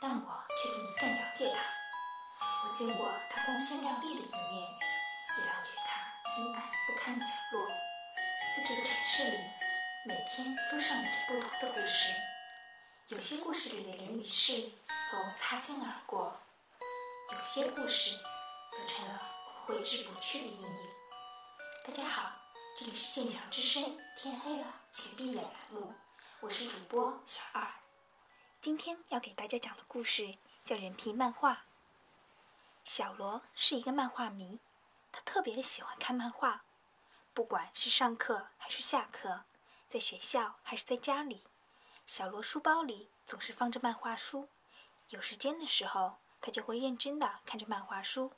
但我却比你更了解他。我见过他光鲜亮丽的一面，也了解他阴暗不堪的角落。在这个城市里，每天都上演着不同的故事。有些故事里的人与事和我们擦肩而过，有些故事则成了挥之不去的阴影。大家好，这里是剑桥之声，天黑了，请闭眼栏目。我是主播小二，今天要给大家讲的故事叫《人皮漫画》。小罗是一个漫画迷，他特别的喜欢看漫画，不管是上课还是下课，在学校还是在家里，小罗书包里总是放着漫画书。有时间的时候，他就会认真的看着漫画书。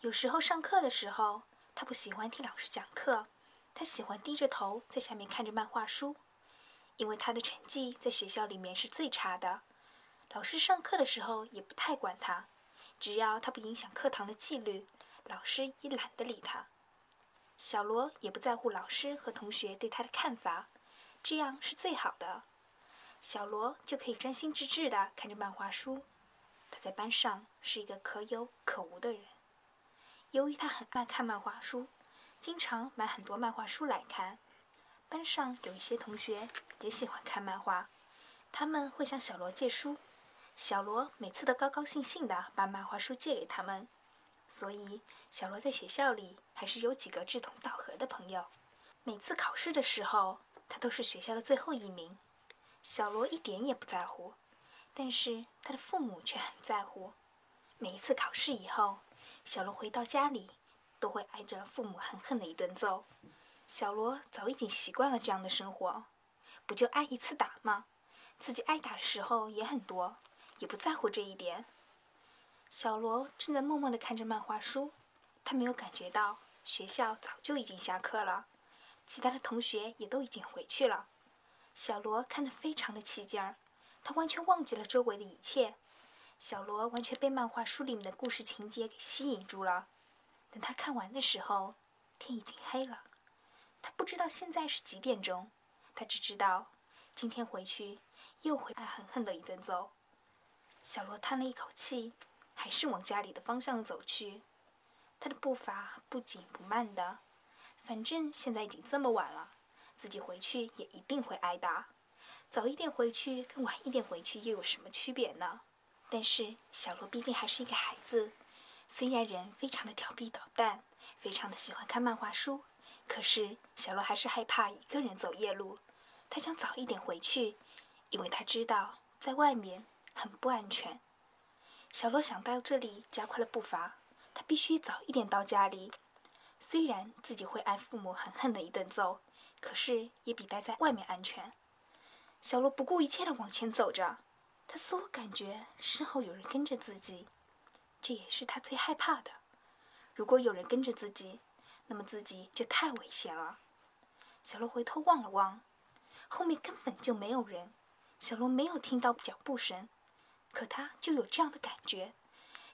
有时候上课的时候，他不喜欢听老师讲课，他喜欢低着头在下面看着漫画书。因为他的成绩在学校里面是最差的，老师上课的时候也不太管他，只要他不影响课堂的纪律，老师也懒得理他。小罗也不在乎老师和同学对他的看法，这样是最好的。小罗就可以专心致志地看着漫画书。他在班上是一个可有可无的人。由于他很爱看漫画书，经常买很多漫画书来看。班上有一些同学也喜欢看漫画，他们会向小罗借书，小罗每次都高高兴兴地把漫画书借给他们，所以小罗在学校里还是有几个志同道合的朋友。每次考试的时候，他都是学校的最后一名，小罗一点也不在乎，但是他的父母却很在乎。每一次考试以后，小罗回到家里，都会挨着父母狠狠的一顿揍。小罗早已经习惯了这样的生活，不就挨一次打吗？自己挨打的时候也很多，也不在乎这一点。小罗正在默默地看着漫画书，他没有感觉到学校早就已经下课了，其他的同学也都已经回去了。小罗看得非常的起劲儿，他完全忘记了周围的一切。小罗完全被漫画书里面的故事情节给吸引住了。等他看完的时候，天已经黑了。他不知道现在是几点钟，他只知道今天回去又会挨狠狠的一顿揍。小罗叹了一口气，还是往家里的方向走去。他的步伐不紧不慢的，反正现在已经这么晚了，自己回去也一定会挨打。早一点回去跟晚一点回去又有什么区别呢？但是小罗毕竟还是一个孩子，虽然人非常的调皮捣蛋，非常的喜欢看漫画书。可是小罗还是害怕一个人走夜路，他想早一点回去，因为他知道在外面很不安全。小罗想到这里，加快了步伐。他必须早一点到家里。虽然自己会挨父母狠狠的一顿揍，可是也比待在外面安全。小罗不顾一切的往前走着，他似乎感觉身后有人跟着自己，这也是他最害怕的。如果有人跟着自己，那么自己就太危险了。小罗回头望了望，后面根本就没有人。小罗没有听到脚步声，可他就有这样的感觉，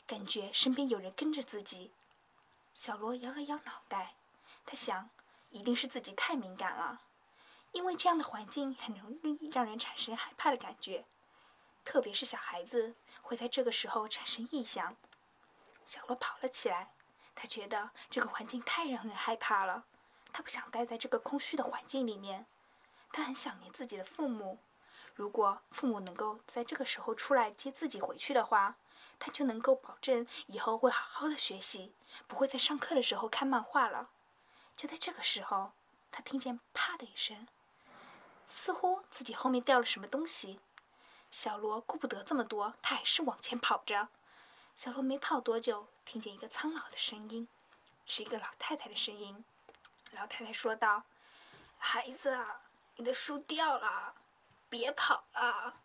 感觉身边有人跟着自己。小罗摇了摇脑袋，他想，一定是自己太敏感了，因为这样的环境很容易让人产生害怕的感觉，特别是小孩子会在这个时候产生异想。小罗跑了起来。他觉得这个环境太让人害怕了，他不想待在这个空虚的环境里面。他很想念自己的父母，如果父母能够在这个时候出来接自己回去的话，他就能够保证以后会好好的学习，不会在上课的时候看漫画了。就在这个时候，他听见“啪”的一声，似乎自己后面掉了什么东西。小罗顾不得这么多，他还是往前跑着。小罗没跑多久。听见一个苍老的声音，是一个老太太的声音。老太太说道：“孩子，你的书掉了，别跑了，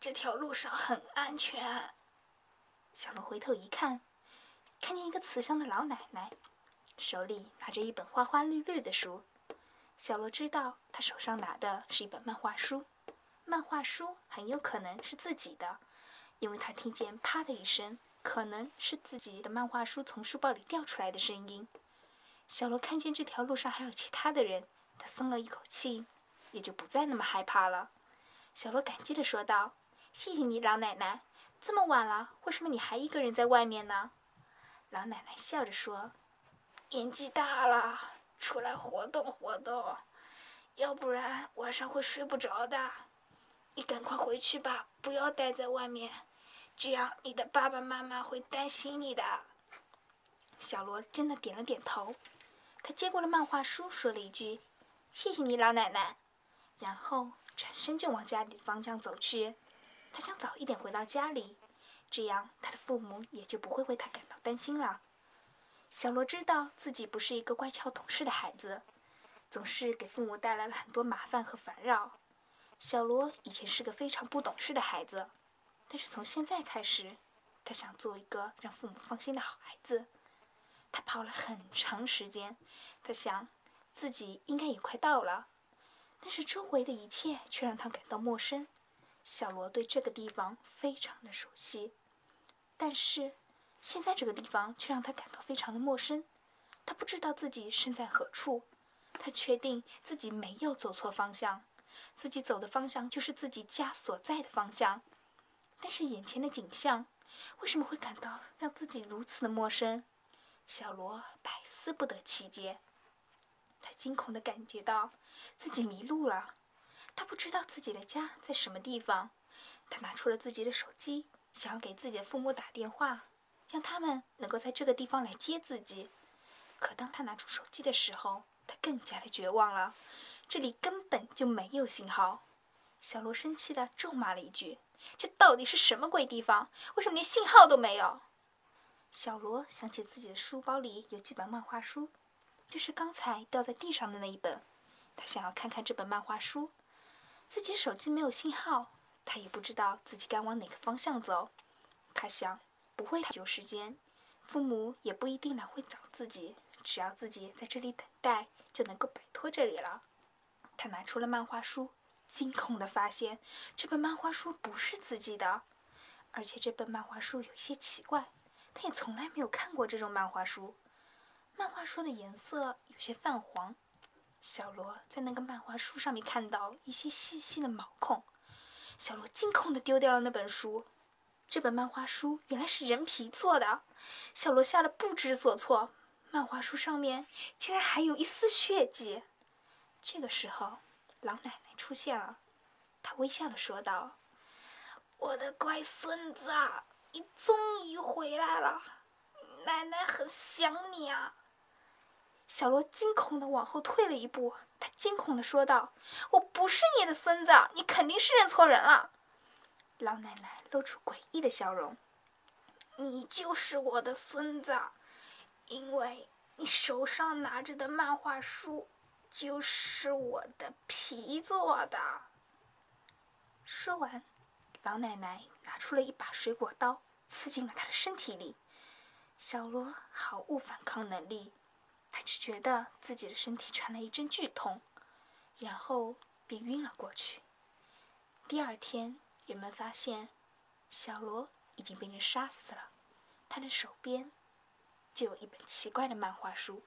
这条路上很安全。”小罗回头一看，看见一个慈祥的老奶奶，手里拿着一本花花绿绿的书。小罗知道，她手上拿的是一本漫画书，漫画书很有可能是自己的，因为他听见“啪”的一声。可能是自己的漫画书从书包里掉出来的声音。小罗看见这条路上还有其他的人，他松了一口气，也就不再那么害怕了。小罗感激地说道：“谢谢你，老奶奶。这么晚了，为什么你还一个人在外面呢？”老奶奶笑着说：“年纪大了，出来活动活动，要不然晚上会睡不着的。你赶快回去吧，不要待在外面，这样你的爸爸妈妈会担心你的。”小罗真的点了点头，他接过了漫画书，说了一句：“谢谢你，老奶奶。”然后转身就往家里的方向走去。他想早一点回到家里，这样他的父母也就不会为他感到担心了。小罗知道自己不是一个乖巧懂事的孩子，总是给父母带来了很多麻烦和烦扰。小罗以前是个非常不懂事的孩子，但是从现在开始，他想做一个让父母放心的好孩子。他跑了很长时间，他想自己应该也快到了，但是周围的一切却让他感到陌生。小罗对这个地方非常的熟悉，但是现在这个地方却让他感到非常的陌生。他不知道自己身在何处，他确定自己没有走错方向，自己走的方向就是自己家所在的方向。但是眼前的景象为什么会感到让自己如此的陌生？小罗百思不得其解，他惊恐地感觉到自己迷路了，他不知道自己的家在什么地方。他拿出了自己的手机，想要给自己的父母打电话，让他们能够在这个地方来接自己。可当他拿出手机的时候，他更加的绝望了，这里根本就没有信号。小罗生气地咒骂了一句：“这到底是什么鬼地方？为什么连信号都没有？”小罗想起自己的书包里有几本漫画书，就是刚才掉在地上的那一本。他想要看看这本漫画书。自己手机没有信号，他也不知道自己该往哪个方向走。他想，不会太久时间，父母也不一定来会找自己，只要自己在这里等待，就能够摆脱这里了。他拿出了漫画书，惊恐地发现这本漫画书不是自己的，而且这本漫画书有一些奇怪。他也从来没有看过这种漫画书，漫画书的颜色有些泛黄。小罗在那个漫画书上面看到一些细细的毛孔，小罗惊恐地丢掉了那本书。这本漫画书原来是人皮做的，小罗吓得不知所措。漫画书上面竟然还有一丝血迹。这个时候，老奶奶出现了，她微笑的说道：“我的乖孙子。”你终于回来了，奶奶很想你啊！小罗惊恐的往后退了一步，他惊恐的说道：“我不是你的孙子，你肯定是认错人了。”老奶奶露出诡异的笑容：“你就是我的孙子，因为你手上拿着的漫画书就是我的皮做的。”说完。老奶奶拿出了一把水果刀，刺进了他的身体里。小罗毫无反抗能力，他只觉得自己的身体传来一阵剧痛，然后便晕了过去。第二天，人们发现小罗已经被人杀死了，他的手边就有一本奇怪的漫画书。